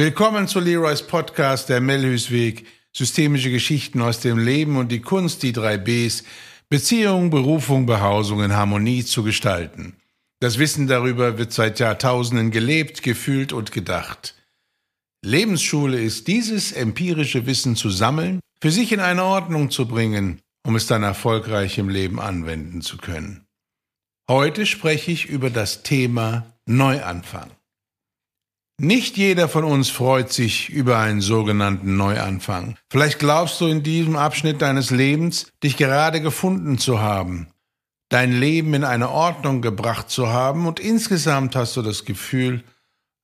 Willkommen zu Leroys Podcast, der Mellhüsweg, systemische Geschichten aus dem Leben und die Kunst, die drei Bs, Beziehung, Berufung, Behausung in Harmonie zu gestalten. Das Wissen darüber wird seit Jahrtausenden gelebt, gefühlt und gedacht. Lebensschule ist dieses empirische Wissen zu sammeln, für sich in eine Ordnung zu bringen, um es dann erfolgreich im Leben anwenden zu können. Heute spreche ich über das Thema Neuanfang. Nicht jeder von uns freut sich über einen sogenannten Neuanfang. Vielleicht glaubst du in diesem Abschnitt deines Lebens, dich gerade gefunden zu haben, dein Leben in eine Ordnung gebracht zu haben und insgesamt hast du das Gefühl,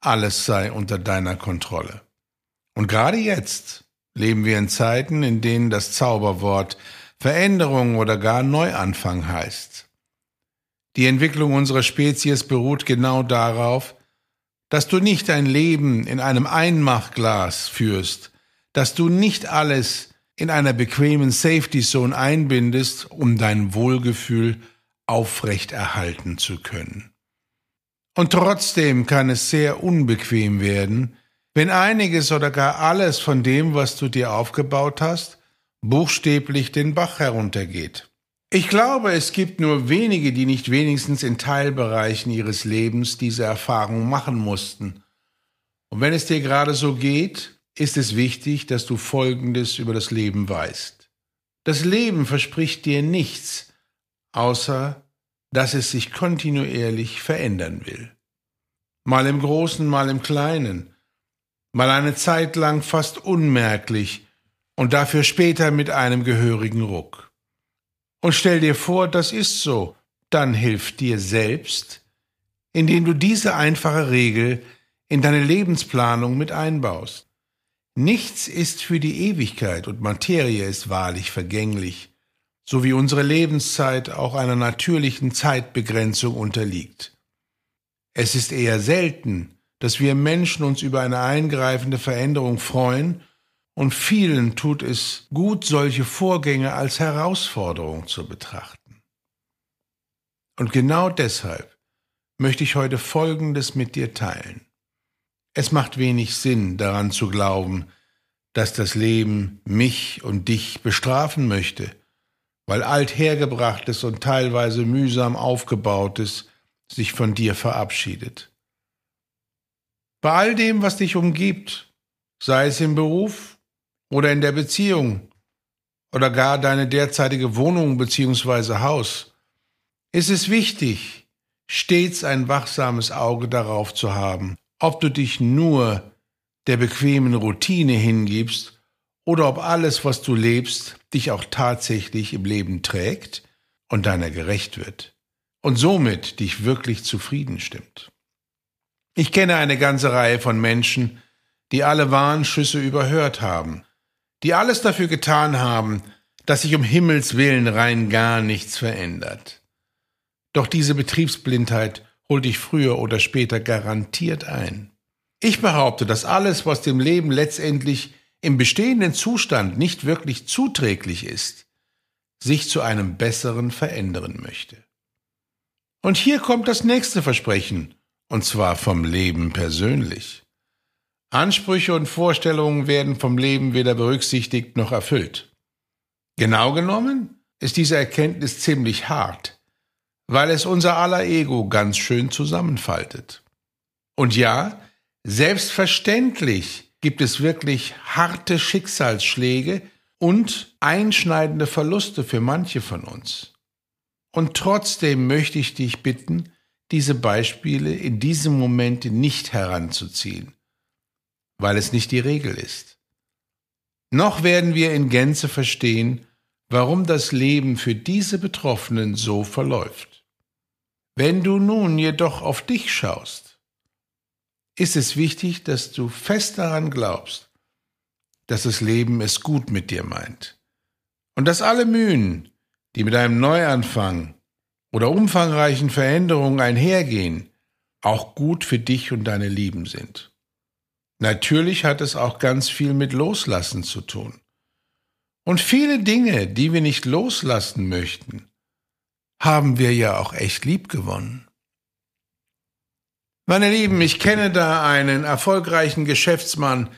alles sei unter deiner Kontrolle. Und gerade jetzt leben wir in Zeiten, in denen das Zauberwort Veränderung oder gar Neuanfang heißt. Die Entwicklung unserer Spezies beruht genau darauf, dass du nicht dein Leben in einem Einmachglas führst, dass du nicht alles in einer bequemen Safety Zone einbindest, um dein Wohlgefühl aufrechterhalten zu können. Und trotzdem kann es sehr unbequem werden, wenn einiges oder gar alles von dem, was du dir aufgebaut hast, buchstäblich den Bach heruntergeht. Ich glaube, es gibt nur wenige, die nicht wenigstens in Teilbereichen ihres Lebens diese Erfahrung machen mussten. Und wenn es dir gerade so geht, ist es wichtig, dass du Folgendes über das Leben weißt. Das Leben verspricht dir nichts, außer dass es sich kontinuierlich verändern will. Mal im Großen, mal im Kleinen, mal eine Zeit lang fast unmerklich und dafür später mit einem gehörigen Ruck. Und stell dir vor, das ist so. Dann hilf dir selbst, indem du diese einfache Regel in deine Lebensplanung mit einbaust. Nichts ist für die Ewigkeit und Materie ist wahrlich vergänglich, so wie unsere Lebenszeit auch einer natürlichen Zeitbegrenzung unterliegt. Es ist eher selten, dass wir Menschen uns über eine eingreifende Veränderung freuen und vielen tut es gut, solche Vorgänge als Herausforderung zu betrachten. Und genau deshalb möchte ich heute Folgendes mit dir teilen. Es macht wenig Sinn daran zu glauben, dass das Leben mich und dich bestrafen möchte, weil althergebrachtes und teilweise mühsam aufgebautes sich von dir verabschiedet. Bei all dem, was dich umgibt, sei es im Beruf, oder in der Beziehung oder gar deine derzeitige Wohnung bzw. Haus, ist es wichtig, stets ein wachsames Auge darauf zu haben, ob du dich nur der bequemen Routine hingibst oder ob alles, was du lebst, dich auch tatsächlich im Leben trägt und deiner gerecht wird und somit dich wirklich zufrieden stimmt. Ich kenne eine ganze Reihe von Menschen, die alle Warnschüsse überhört haben die alles dafür getan haben, dass sich um Himmels willen rein gar nichts verändert. Doch diese Betriebsblindheit holt dich früher oder später garantiert ein. Ich behaupte, dass alles, was dem Leben letztendlich im bestehenden Zustand nicht wirklich zuträglich ist, sich zu einem besseren verändern möchte. Und hier kommt das nächste Versprechen, und zwar vom Leben persönlich. Ansprüche und Vorstellungen werden vom Leben weder berücksichtigt noch erfüllt. Genau genommen ist diese Erkenntnis ziemlich hart, weil es unser aller Ego ganz schön zusammenfaltet. Und ja, selbstverständlich gibt es wirklich harte Schicksalsschläge und einschneidende Verluste für manche von uns. Und trotzdem möchte ich dich bitten, diese Beispiele in diesem Moment nicht heranzuziehen weil es nicht die Regel ist. Noch werden wir in Gänze verstehen, warum das Leben für diese Betroffenen so verläuft. Wenn du nun jedoch auf dich schaust, ist es wichtig, dass du fest daran glaubst, dass das Leben es gut mit dir meint und dass alle Mühen, die mit einem Neuanfang oder umfangreichen Veränderungen einhergehen, auch gut für dich und deine Lieben sind. Natürlich hat es auch ganz viel mit Loslassen zu tun. Und viele Dinge, die wir nicht loslassen möchten, haben wir ja auch echt lieb gewonnen. Meine Lieben, ich kenne da einen erfolgreichen Geschäftsmann,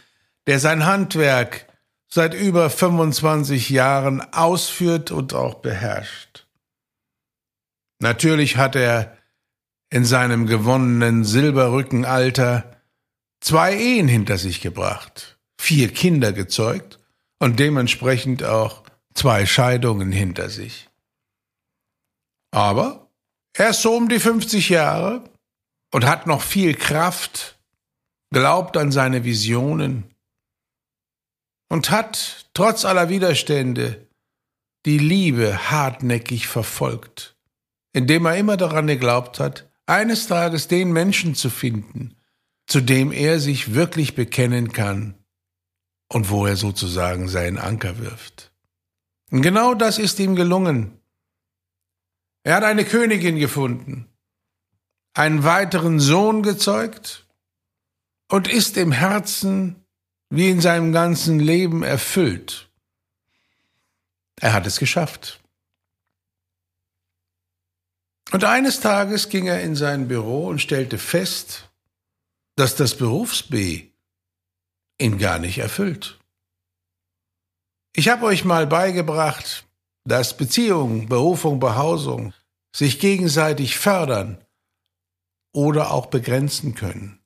der sein Handwerk seit über 25 Jahren ausführt und auch beherrscht. Natürlich hat er in seinem gewonnenen Silberrückenalter zwei Ehen hinter sich gebracht, vier Kinder gezeugt und dementsprechend auch zwei Scheidungen hinter sich. Aber er ist so um die 50 Jahre und hat noch viel Kraft, glaubt an seine Visionen und hat trotz aller Widerstände die Liebe hartnäckig verfolgt, indem er immer daran geglaubt hat, eines Tages den Menschen zu finden, zu dem er sich wirklich bekennen kann und wo er sozusagen seinen Anker wirft. Und genau das ist ihm gelungen. Er hat eine Königin gefunden, einen weiteren Sohn gezeugt und ist im Herzen wie in seinem ganzen Leben erfüllt. Er hat es geschafft. Und eines Tages ging er in sein Büro und stellte fest, dass das Berufs-B ihn gar nicht erfüllt. Ich habe euch mal beigebracht, dass Beziehungen, Berufung, Behausung sich gegenseitig fördern oder auch begrenzen können.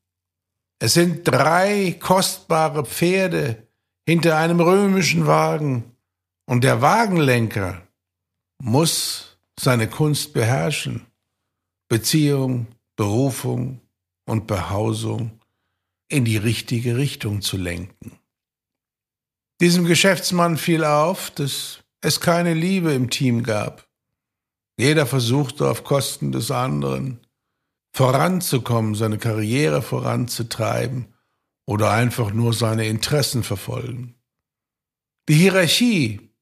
Es sind drei kostbare Pferde hinter einem römischen Wagen und der Wagenlenker muss seine Kunst beherrschen. Beziehung, Berufung und Behausung in die richtige Richtung zu lenken. Diesem Geschäftsmann fiel auf, dass es keine Liebe im Team gab. Jeder versuchte auf Kosten des anderen voranzukommen, seine Karriere voranzutreiben oder einfach nur seine Interessen verfolgen. Die Hierarchie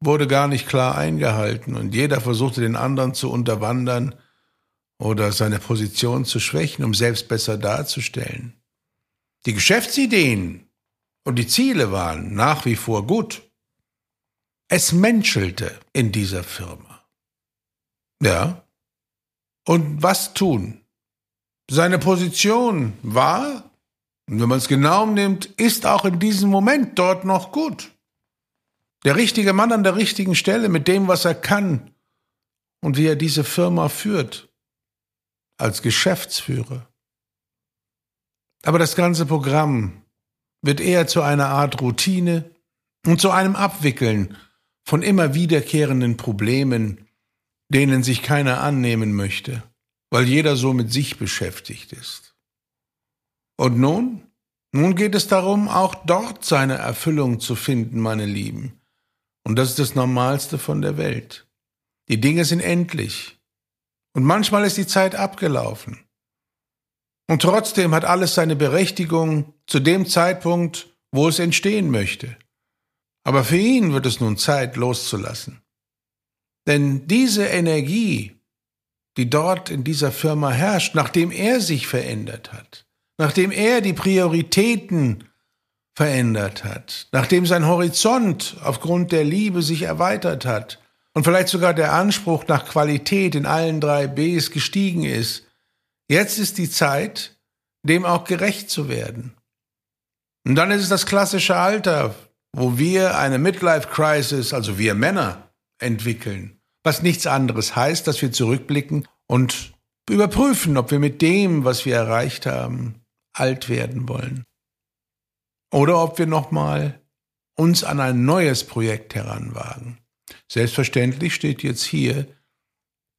wurde gar nicht klar eingehalten und jeder versuchte den anderen zu unterwandern oder seine Position zu schwächen, um selbst besser darzustellen. Die Geschäftsideen und die Ziele waren nach wie vor gut. Es menschelte in dieser Firma. Ja. Und was tun? Seine Position war, wenn man es genau nimmt, ist auch in diesem Moment dort noch gut. Der richtige Mann an der richtigen Stelle mit dem, was er kann und wie er diese Firma führt, als Geschäftsführer. Aber das ganze Programm wird eher zu einer Art Routine und zu einem Abwickeln von immer wiederkehrenden Problemen, denen sich keiner annehmen möchte weil jeder so mit sich beschäftigt ist. Und nun? Nun geht es darum, auch dort seine Erfüllung zu finden, meine Lieben. Und das ist das Normalste von der Welt. Die Dinge sind endlich. Und manchmal ist die Zeit abgelaufen. Und trotzdem hat alles seine Berechtigung zu dem Zeitpunkt, wo es entstehen möchte. Aber für ihn wird es nun Zeit loszulassen. Denn diese Energie, die dort in dieser Firma herrscht, nachdem er sich verändert hat, nachdem er die Prioritäten verändert hat, nachdem sein Horizont aufgrund der Liebe sich erweitert hat und vielleicht sogar der Anspruch nach Qualität in allen drei Bs gestiegen ist, jetzt ist die Zeit, dem auch gerecht zu werden. Und dann ist es das klassische Alter, wo wir eine Midlife Crisis, also wir Männer, entwickeln was nichts anderes heißt, dass wir zurückblicken und überprüfen, ob wir mit dem, was wir erreicht haben, alt werden wollen. Oder ob wir nochmal uns an ein neues Projekt heranwagen. Selbstverständlich steht jetzt hier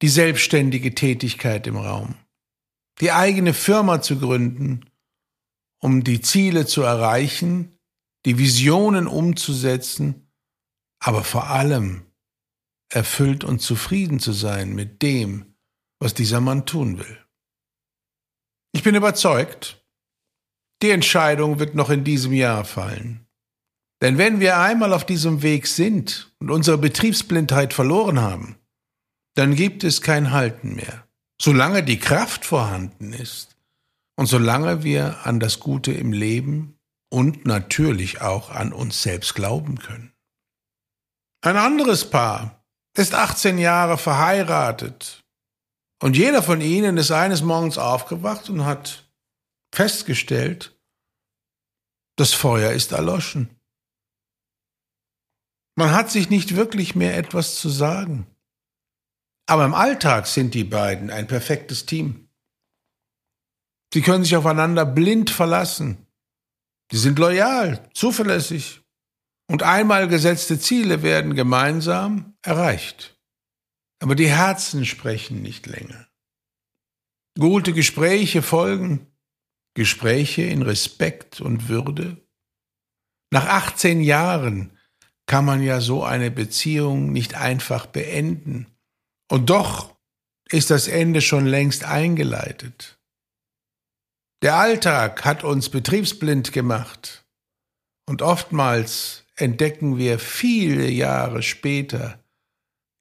die selbstständige Tätigkeit im Raum. Die eigene Firma zu gründen, um die Ziele zu erreichen, die Visionen umzusetzen, aber vor allem erfüllt und zufrieden zu sein mit dem, was dieser Mann tun will. Ich bin überzeugt, die Entscheidung wird noch in diesem Jahr fallen. Denn wenn wir einmal auf diesem Weg sind und unsere Betriebsblindheit verloren haben, dann gibt es kein Halten mehr. Solange die Kraft vorhanden ist und solange wir an das Gute im Leben und natürlich auch an uns selbst glauben können. Ein anderes Paar ist 18 Jahre verheiratet. Und jeder von ihnen ist eines Morgens aufgewacht und hat festgestellt, das Feuer ist erloschen. Man hat sich nicht wirklich mehr etwas zu sagen. Aber im Alltag sind die beiden ein perfektes Team. Sie können sich aufeinander blind verlassen. Sie sind loyal, zuverlässig. Und einmal gesetzte Ziele werden gemeinsam erreicht. Aber die Herzen sprechen nicht länger. Gute Gespräche folgen, Gespräche in Respekt und Würde. Nach 18 Jahren kann man ja so eine Beziehung nicht einfach beenden. Und doch ist das Ende schon längst eingeleitet. Der Alltag hat uns betriebsblind gemacht. Und oftmals entdecken wir viele Jahre später,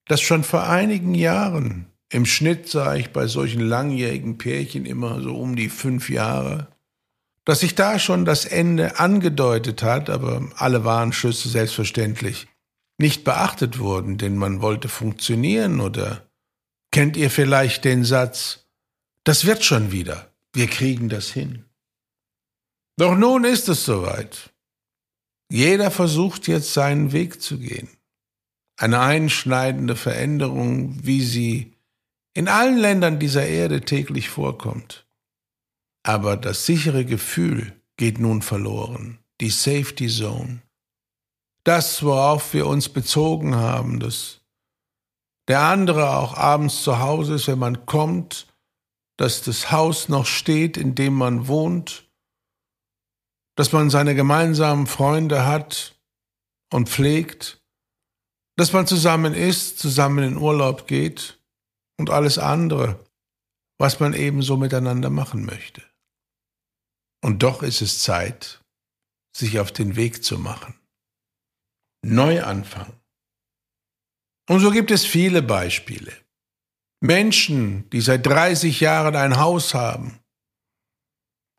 dass schon vor einigen Jahren, im Schnitt sah ich bei solchen langjährigen Pärchen immer so um die fünf Jahre, dass sich da schon das Ende angedeutet hat, aber alle Warnschüsse selbstverständlich nicht beachtet wurden, denn man wollte funktionieren oder kennt ihr vielleicht den Satz, das wird schon wieder, wir kriegen das hin. Doch nun ist es soweit. Jeder versucht jetzt seinen Weg zu gehen. Eine einschneidende Veränderung, wie sie in allen Ländern dieser Erde täglich vorkommt. Aber das sichere Gefühl geht nun verloren, die Safety Zone. Das, worauf wir uns bezogen haben, dass der andere auch abends zu Hause ist, wenn man kommt, dass das Haus noch steht, in dem man wohnt, dass man seine gemeinsamen Freunde hat und pflegt, dass man zusammen isst, zusammen in Urlaub geht und alles andere, was man ebenso miteinander machen möchte. Und doch ist es Zeit, sich auf den Weg zu machen. Neuanfang. Und so gibt es viele Beispiele. Menschen, die seit 30 Jahren ein Haus haben,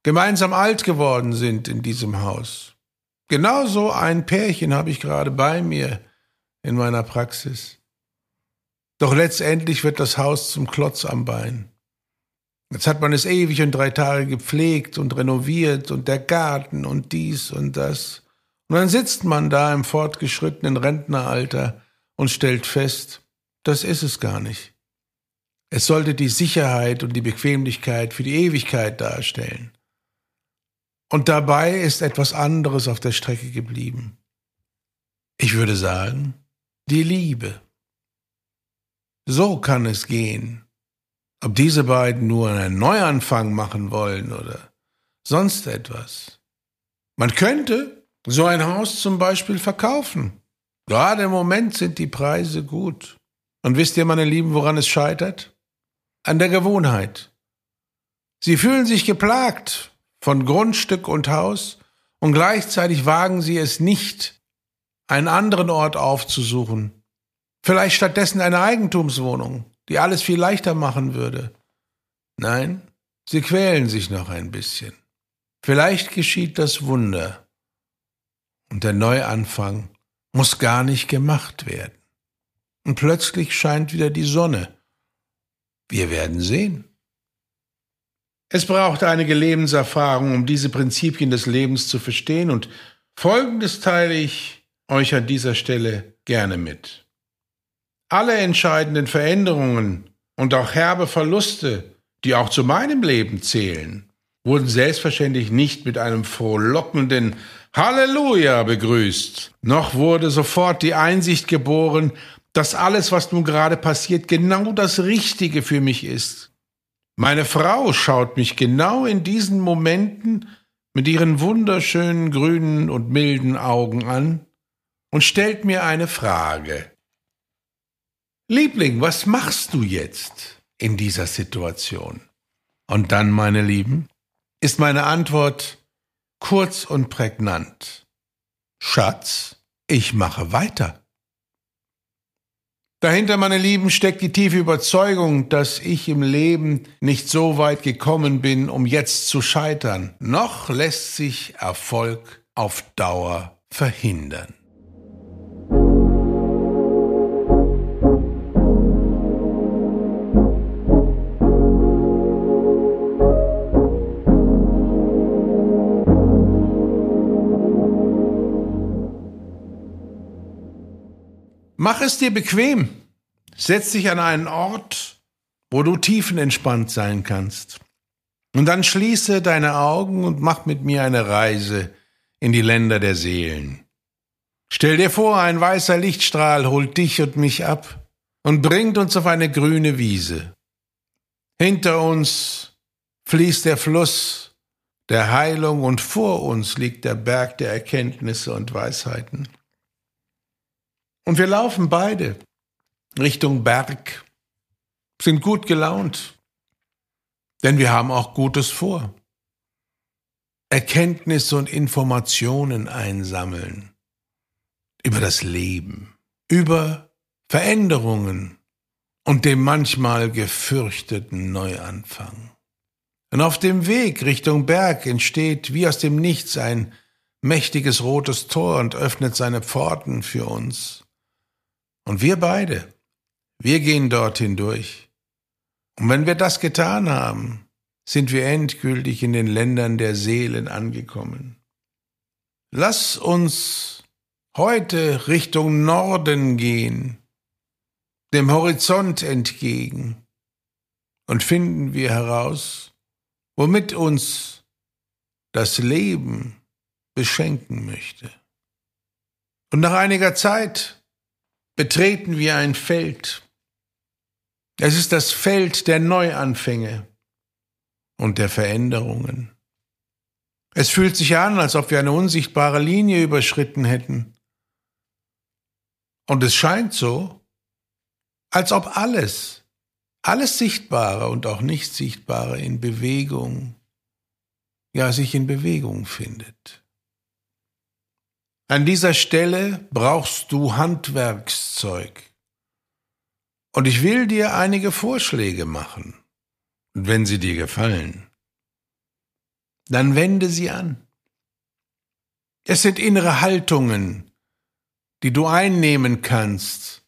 gemeinsam alt geworden sind in diesem Haus. Genauso ein Pärchen habe ich gerade bei mir in meiner Praxis. Doch letztendlich wird das Haus zum Klotz am Bein. Jetzt hat man es ewig und drei Tage gepflegt und renoviert und der Garten und dies und das. Und dann sitzt man da im fortgeschrittenen Rentneralter und stellt fest, das ist es gar nicht. Es sollte die Sicherheit und die Bequemlichkeit für die Ewigkeit darstellen. Und dabei ist etwas anderes auf der Strecke geblieben. Ich würde sagen, die Liebe. So kann es gehen ob diese beiden nur einen Neuanfang machen wollen oder sonst etwas. Man könnte so ein Haus zum Beispiel verkaufen. Gerade im Moment sind die Preise gut. Und wisst ihr, meine Lieben, woran es scheitert? An der Gewohnheit. Sie fühlen sich geplagt von Grundstück und Haus und gleichzeitig wagen sie es nicht, einen anderen Ort aufzusuchen. Vielleicht stattdessen eine Eigentumswohnung die alles viel leichter machen würde. Nein, sie quälen sich noch ein bisschen. Vielleicht geschieht das Wunder. Und der Neuanfang muss gar nicht gemacht werden. Und plötzlich scheint wieder die Sonne. Wir werden sehen. Es braucht einige Lebenserfahrung, um diese Prinzipien des Lebens zu verstehen, und Folgendes teile ich euch an dieser Stelle gerne mit. Alle entscheidenden Veränderungen und auch herbe Verluste, die auch zu meinem Leben zählen, wurden selbstverständlich nicht mit einem frohlockenden Halleluja begrüßt, noch wurde sofort die Einsicht geboren, dass alles, was nun gerade passiert, genau das Richtige für mich ist. Meine Frau schaut mich genau in diesen Momenten mit ihren wunderschönen grünen und milden Augen an und stellt mir eine Frage. Liebling, was machst du jetzt in dieser Situation? Und dann, meine Lieben, ist meine Antwort kurz und prägnant. Schatz, ich mache weiter. Dahinter, meine Lieben, steckt die tiefe Überzeugung, dass ich im Leben nicht so weit gekommen bin, um jetzt zu scheitern. Noch lässt sich Erfolg auf Dauer verhindern. Mach es dir bequem. Setz dich an einen Ort, wo du tiefenentspannt sein kannst. Und dann schließe deine Augen und mach mit mir eine Reise in die Länder der Seelen. Stell dir vor, ein weißer Lichtstrahl holt dich und mich ab und bringt uns auf eine grüne Wiese. Hinter uns fließt der Fluss der Heilung und vor uns liegt der Berg der Erkenntnisse und Weisheiten. Und wir laufen beide Richtung Berg, sind gut gelaunt, denn wir haben auch Gutes vor. Erkenntnisse und Informationen einsammeln über das Leben, über Veränderungen und dem manchmal gefürchteten Neuanfang. Und auf dem Weg Richtung Berg entsteht wie aus dem Nichts ein mächtiges rotes Tor und öffnet seine Pforten für uns. Und wir beide, wir gehen dort hindurch. Und wenn wir das getan haben, sind wir endgültig in den Ländern der Seelen angekommen. Lass uns heute Richtung Norden gehen, dem Horizont entgegen, und finden wir heraus, womit uns das Leben beschenken möchte. Und nach einiger Zeit betreten wir ein Feld. Es ist das Feld der Neuanfänge und der Veränderungen. Es fühlt sich an, als ob wir eine unsichtbare Linie überschritten hätten. Und es scheint so, als ob alles, alles Sichtbare und auch nicht Sichtbare in Bewegung, ja sich in Bewegung findet. An dieser Stelle brauchst du Handwerkszeug. Und ich will dir einige Vorschläge machen. Und wenn sie dir gefallen, dann wende sie an. Es sind innere Haltungen, die du einnehmen kannst,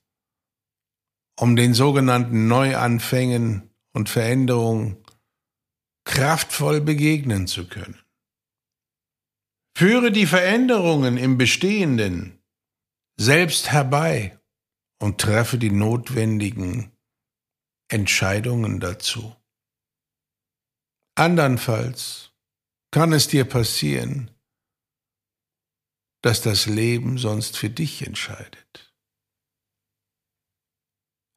um den sogenannten Neuanfängen und Veränderungen kraftvoll begegnen zu können. Führe die Veränderungen im Bestehenden selbst herbei und treffe die notwendigen Entscheidungen dazu. Andernfalls kann es dir passieren, dass das Leben sonst für dich entscheidet.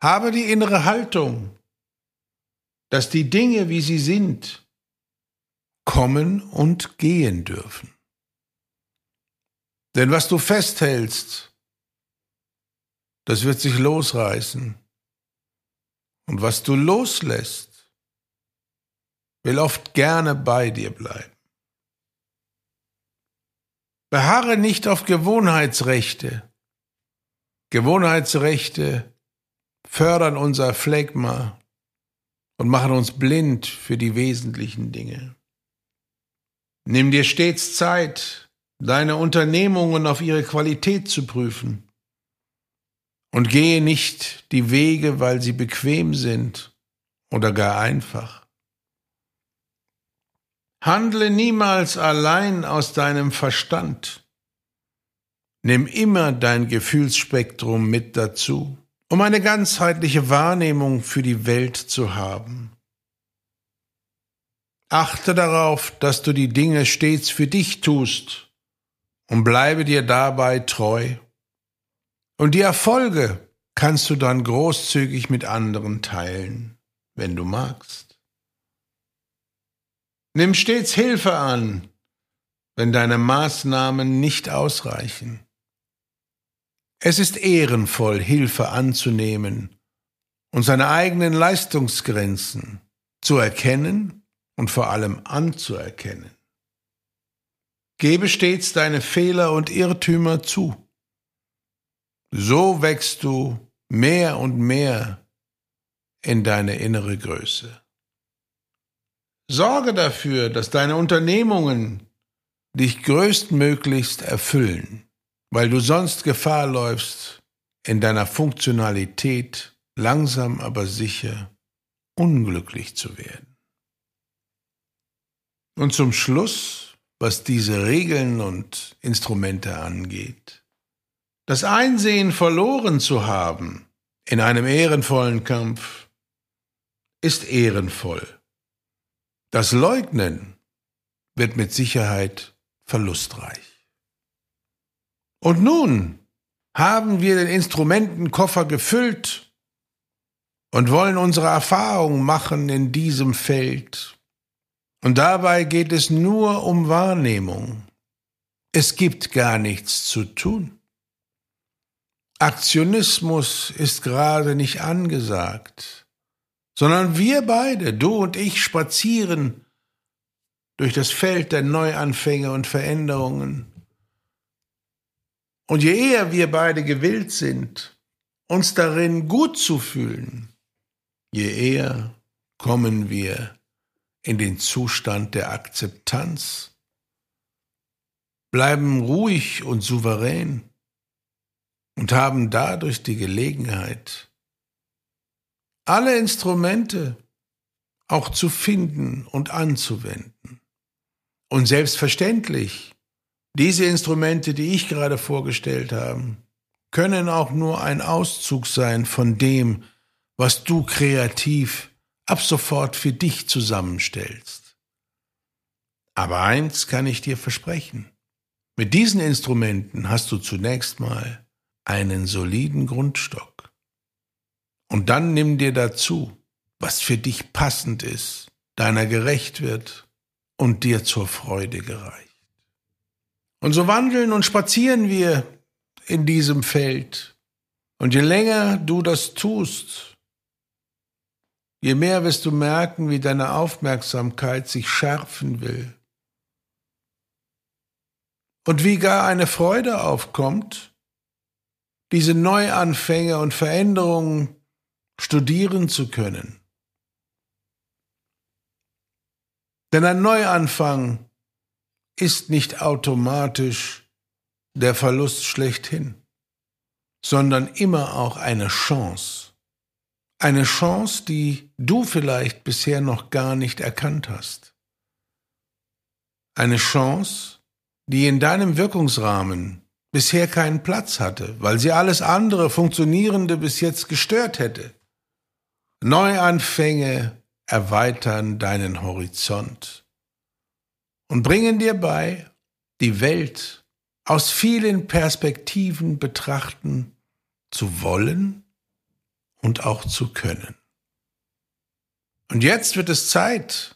Habe die innere Haltung, dass die Dinge, wie sie sind, kommen und gehen dürfen. Denn was du festhältst, das wird sich losreißen. Und was du loslässt, will oft gerne bei dir bleiben. Beharre nicht auf Gewohnheitsrechte. Gewohnheitsrechte fördern unser Phlegma und machen uns blind für die wesentlichen Dinge. Nimm dir stets Zeit, deine Unternehmungen auf ihre Qualität zu prüfen. Und gehe nicht die Wege, weil sie bequem sind oder gar einfach. Handle niemals allein aus deinem Verstand. Nimm immer dein Gefühlsspektrum mit dazu, um eine ganzheitliche Wahrnehmung für die Welt zu haben. Achte darauf, dass du die Dinge stets für dich tust und bleibe dir dabei treu. Und die Erfolge kannst du dann großzügig mit anderen teilen, wenn du magst. Nimm stets Hilfe an, wenn deine Maßnahmen nicht ausreichen. Es ist ehrenvoll, Hilfe anzunehmen und seine eigenen Leistungsgrenzen zu erkennen und vor allem anzuerkennen. Gebe stets deine Fehler und Irrtümer zu. So wächst du mehr und mehr in deine innere Größe. Sorge dafür, dass deine Unternehmungen dich größtmöglichst erfüllen, weil du sonst Gefahr läufst, in deiner Funktionalität langsam aber sicher unglücklich zu werden. Und zum Schluss, was diese Regeln und Instrumente angeht, Das Einsehen verloren zu haben in einem ehrenvollen Kampf ist ehrenvoll. Das Leugnen wird mit Sicherheit verlustreich. Und nun haben wir den Instrumentenkoffer gefüllt und wollen unsere Erfahrung machen in diesem Feld. Und dabei geht es nur um Wahrnehmung. Es gibt gar nichts zu tun. Aktionismus ist gerade nicht angesagt, sondern wir beide, du und ich, spazieren durch das Feld der Neuanfänge und Veränderungen. Und je eher wir beide gewillt sind, uns darin gut zu fühlen, je eher kommen wir in den Zustand der Akzeptanz, bleiben ruhig und souverän und haben dadurch die Gelegenheit, alle Instrumente auch zu finden und anzuwenden. Und selbstverständlich, diese Instrumente, die ich gerade vorgestellt habe, können auch nur ein Auszug sein von dem, was du kreativ ab sofort für dich zusammenstellst. Aber eins kann ich dir versprechen. Mit diesen Instrumenten hast du zunächst mal einen soliden Grundstock. Und dann nimm dir dazu, was für dich passend ist, deiner gerecht wird und dir zur Freude gereicht. Und so wandeln und spazieren wir in diesem Feld. Und je länger du das tust, je mehr wirst du merken, wie deine Aufmerksamkeit sich schärfen will. Und wie gar eine Freude aufkommt, diese Neuanfänge und Veränderungen studieren zu können. Denn ein Neuanfang ist nicht automatisch der Verlust schlechthin, sondern immer auch eine Chance. Eine Chance, die du vielleicht bisher noch gar nicht erkannt hast. Eine Chance, die in deinem Wirkungsrahmen bisher keinen Platz hatte, weil sie alles andere Funktionierende bis jetzt gestört hätte. Neuanfänge erweitern deinen Horizont und bringen dir bei, die Welt aus vielen Perspektiven betrachten zu wollen und auch zu können. Und jetzt wird es Zeit,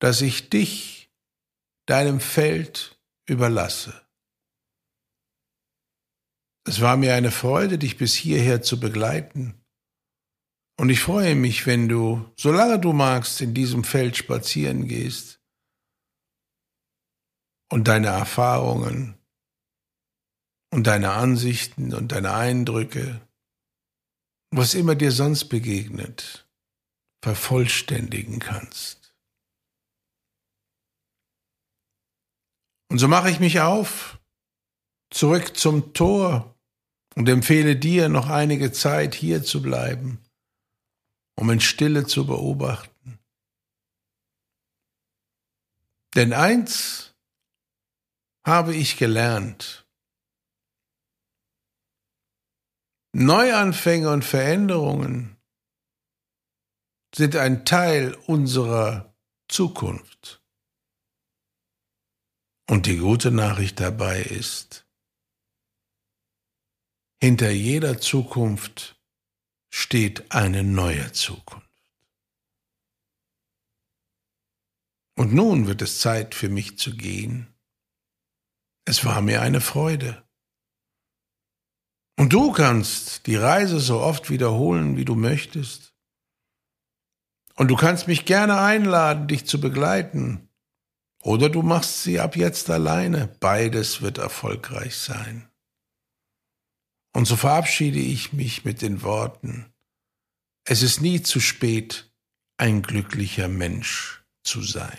dass ich dich deinem Feld überlasse. Es war mir eine Freude, dich bis hierher zu begleiten. Und ich freue mich, wenn du, solange du magst, in diesem Feld spazieren gehst und deine Erfahrungen und deine Ansichten und deine Eindrücke, was immer dir sonst begegnet, vervollständigen kannst. Und so mache ich mich auf, zurück zum Tor und empfehle dir, noch einige Zeit hier zu bleiben, um in Stille zu beobachten. Denn eins habe ich gelernt. Neuanfänge und Veränderungen sind ein Teil unserer Zukunft. Und die gute Nachricht dabei ist, hinter jeder Zukunft steht eine neue Zukunft. Und nun wird es Zeit für mich zu gehen. Es war mir eine Freude. Und du kannst die Reise so oft wiederholen, wie du möchtest. Und du kannst mich gerne einladen, dich zu begleiten. Oder du machst sie ab jetzt alleine. Beides wird erfolgreich sein. Und so verabschiede ich mich mit den Worten, es ist nie zu spät, ein glücklicher Mensch zu sein.